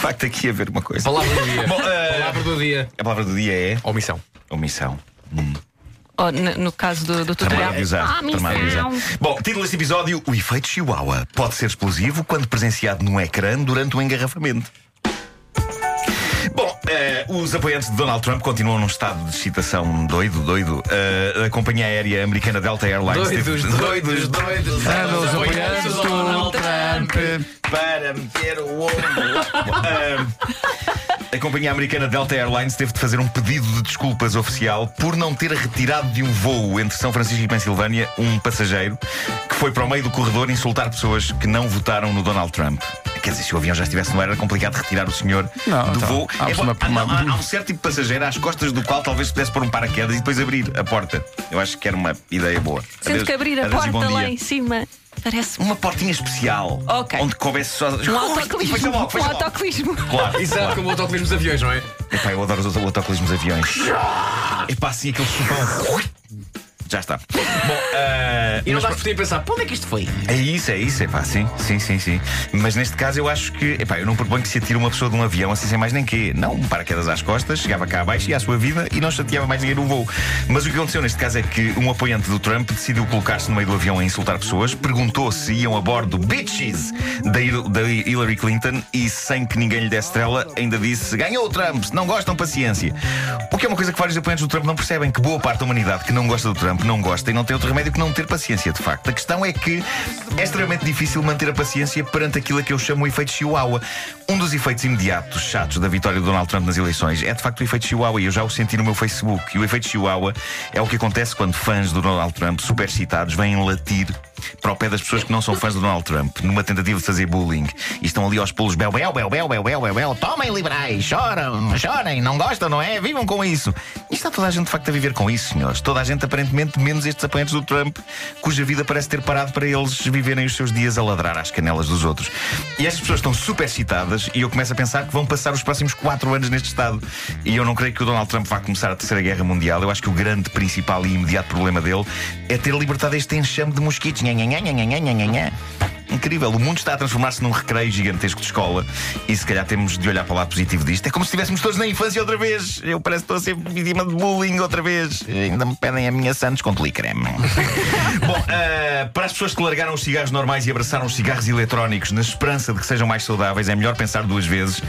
facto aqui a ver uma coisa. Palavra do dia. Bom, eh, Palavra do dia. A palavra do dia é Omissão. omissão. Ou no, no caso do, do tutorial. De. Ah, de. Bom, título deste episódio: O efeito Chihuahua pode ser explosivo quando presenciado num ecrã durante um engarrafamento. Bom, eh, os apoiantes de Donald Trump continuam num estado de excitação doido, doido. Eh, a companhia aérea americana Delta Airlines Doidos, teve- doidos, doidos. Anda os apoiantes do Donald Trump para meter o ombro. Eh, a companhia americana Delta Airlines teve de fazer um pedido de desculpas oficial por não ter retirado de um voo entre São Francisco e Pensilvânia um passageiro que foi para o meio do corredor insultar pessoas que não votaram no Donald Trump. Quer dizer, se o avião já estivesse no ar, era complicado retirar o senhor Não, do então, voo. há É, uma- há, não, há- uma- há um certo tipo de passageiro às costas do qual talvez pudesse pôr um paraquedas e depois abrir a porta. Eu acho que era uma ideia boa. Sendo Adeus- que abrir a adeus porta lá em cima parece Uma portinha especial. Ok. Onde coubesse só. um Fecha logo, Um logo. autocolismo. Claro, Exato, claro. como o autocolismo dos aviões, não é? Epá, eu adoro os autocolismos de aviões. Epá, assim aquele chupão. Já está. Bom, ah, E não ti a pensar, para onde é que isto foi? É isso, é isso, é pá, sim, sim, sim, sim. Mas neste caso eu acho que, epá, eu não proponho que se atire uma pessoa de um avião assim sem mais nem quê. Não, um paraquedas às costas, chegava cá abaixo e à sua vida e não chateava mais ninguém no voo. Mas o que aconteceu neste caso é que um apoiante do Trump decidiu colocar-se no meio do avião a insultar pessoas, perguntou se iam a bordo bitches da, Hil- da Hillary Clinton e sem que ninguém lhe desse estrela, ainda disse: ganhou o Trump, se não gostam, paciência. O que é uma coisa que vários apoiantes do Trump não percebem, que boa parte da humanidade que não gosta do Trump não gosta e não tem outro remédio que não ter paciência, de facto. A questão é que é extremamente difícil manter a paciência perante aquilo a que eu chamo o efeito Chihuahua. Um dos efeitos imediatos, chatos, da vitória do Donald Trump nas eleições é de facto o efeito Chihuahua e eu já o senti no meu Facebook. E o efeito Chihuahua é o que acontece quando fãs do Donald Trump, super excitados, vêm latir para o pé das pessoas que não são fãs do Donald Trump, numa tentativa de fazer bullying. E estão ali aos pulos, bel, bel, bel, bel, bel, bel, bel, bel. Tomem liberais, choram, chorem, não gostam, não é? Vivam com isso. E está toda a gente de facto a viver com isso, senhores. Toda a gente, aparentemente, menos estes apoiantes do Trump, cuja vida parece ter parado para eles viverem os seus dias a ladrar às canelas dos outros. E estas pessoas estão super excitadas e eu começo a pensar que vão passar os próximos quatro anos neste estado. E eu não creio que o Donald Trump vá começar a Terceira Guerra Mundial. Eu acho que o grande, principal e imediato problema dele é ter libertado este enxame de mosquitos. Incrível, o mundo está a transformar-se num recreio gigantesco de escola e se calhar temos de olhar para o lado positivo disto. É como se estivéssemos todos na infância outra vez. Eu parece que estou a ser vítima de bullying outra vez. Ainda me pedem a minha Santos com creme. Bom, ah, para as pessoas que largaram os cigarros normais e abraçaram os cigarros eletrónicos na esperança de que sejam mais saudáveis, é melhor pensar duas vezes.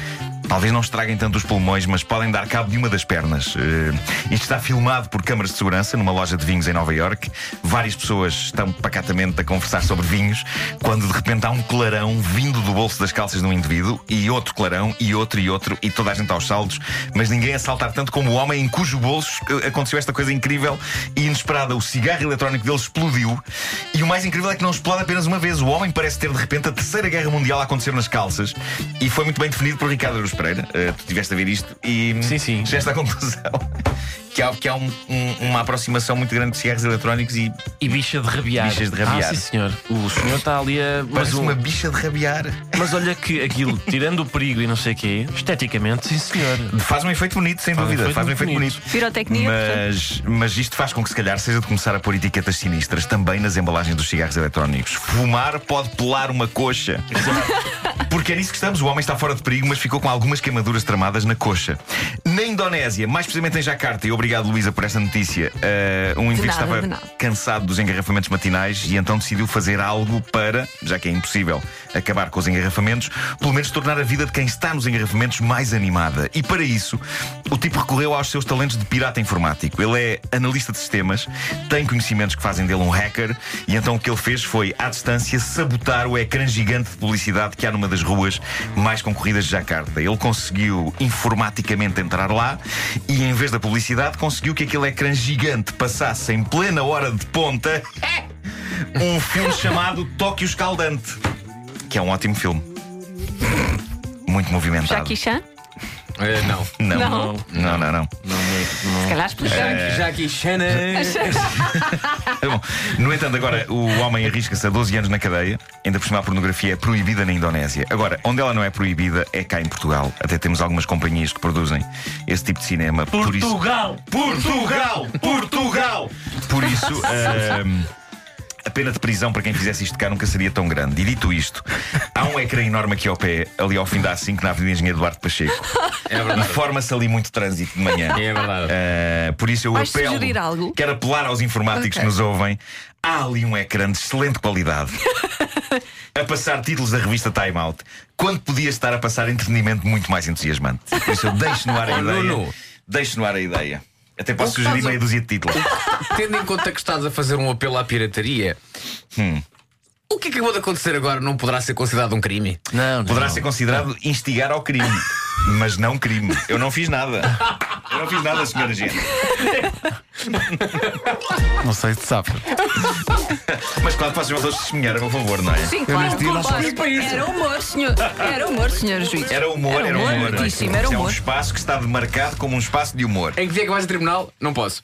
Talvez não estraguem tanto os pulmões, mas podem dar cabo de uma das pernas. Eh, isto está filmado por câmaras de segurança numa loja de vinhos em Nova York. Várias pessoas estão pacatamente a conversar sobre vinhos, quando de repente há um clarão vindo do bolso das calças de um indivíduo, e outro clarão, e outro e outro, e toda a gente aos saltos, mas ninguém a saltar tanto como o homem em cujo bolso eh, aconteceu esta coisa incrível e inesperada. O cigarro eletrónico dele explodiu, e o mais incrível é que não explode apenas uma vez. O homem parece ter de repente a Terceira Guerra Mundial a acontecer nas calças, e foi muito bem definido por Ricardo Aruz Pereira. Eh, tu estiveste a ver isto e Sim, sim. chegaste à conclusão que há, que há um- um- uma aproximação muito grande de cigarros eletrónicos e E bicha de rabiar. Bichas de rabiar. Ah, sim, senhor. O senhor está ali a. Mas, parece um- uma bicha de rabiar. mas olha que aquilo, tirando o perigo e não sei o quê, esteticamente, sim, senhor. Faz um efeito bonito, sem Faz um dúvida. efeito faz um efeito bonito. bonito. Pirotecnia. Mas, mas isto faz com que, se calhar, seja de começar a pôr etiquetas sinistras também nas embalagens dos cigarros eletrónicos. Fumar pode pelar uma coxa. Porque é nisso que estamos. O homem está fora de perigo, mas ficou com algumas queimaduras tramadas na coxa. Na Indonésia, mais precisamente em Jakarta, e obrigado, Luísa, por esta notícia, eh, um indivíduo nada, estava cansado dos engarrafamentos matinais e então decidiu fazer algo para, já que é impossível acabar com os engarrafamentos, pelo menos tornar a vida de quem está nos engarrafamentos mais animada. E para isso, o tipo recorreu aos seus talentos de pirata informático. Ele é analista de sistemas, tem conhecimentos que fazem dele um hacker, e então o que ele fez foi, à distância, sabotar o ecrã gigante de publicidade que há numa das ruas mais concorridas de Jakarta. Ele conseguiu informaticamente entrar lá e, em vez da publicidade, conseguiu que aquele ecrã gigante passasse em plena hora de ponta um filme chamado Tóquio Escaldante, que é um ótimo filme. Muito movimentado. Jackie Chan? Eh, não. Não, Não. não, não, não. Se calhar explicamos. Jackie Chan. É bom. No entanto, agora o homem arrisca-se a 12 anos na cadeia. Ainda por cima, a pornografia é proibida na Indonésia. Agora, onde ela não é proibida é cá em Portugal. Até temos algumas companhias que produzem esse tipo de cinema. Por isso, Portugal! Portugal! Portugal! Por isso. ahm, a pena de prisão para quem fizesse isto cá nunca seria tão grande. E dito isto, há um ecrã enorme aqui ao pé, ali ao fim da A5, na Avenida Engenheiro Eduardo Pacheco. É E verdade. forma-se ali muito trânsito de manhã. É verdade. Uh, por isso eu Vais apelo. sugerir algo? Quero apelar aos informáticos Ok. que nos ouvem. Há ali um ecrã de excelente qualidade a passar títulos da revista Time Out quando podia estar a passar entretenimento muito mais entusiasmante. Por isso eu deixo no ar a ideia. Deixo no ar a ideia. Até posso sugerir estás a- meia dúzia de títulos. Tendo em conta que estás a fazer um apelo à pirataria, Hum. o que acabou de acontecer agora não poderá ser considerado um crime? Não, não. Poderá ser considerado instigar ao crime, mas não crime. Eu não fiz nada. Não fiz nada, senhora gente. Não sei se sabe. Mas claro, faço os outros testemunhar a meu favor, não é? Sim, Eu claro, neste dia não Era humor, senhor. Era humor, senhor juiz. Era humor, era humor. era Isso É um humor. espaço que está demarcado como um espaço de humor. Em que dia que vais a tribunal? Não posso.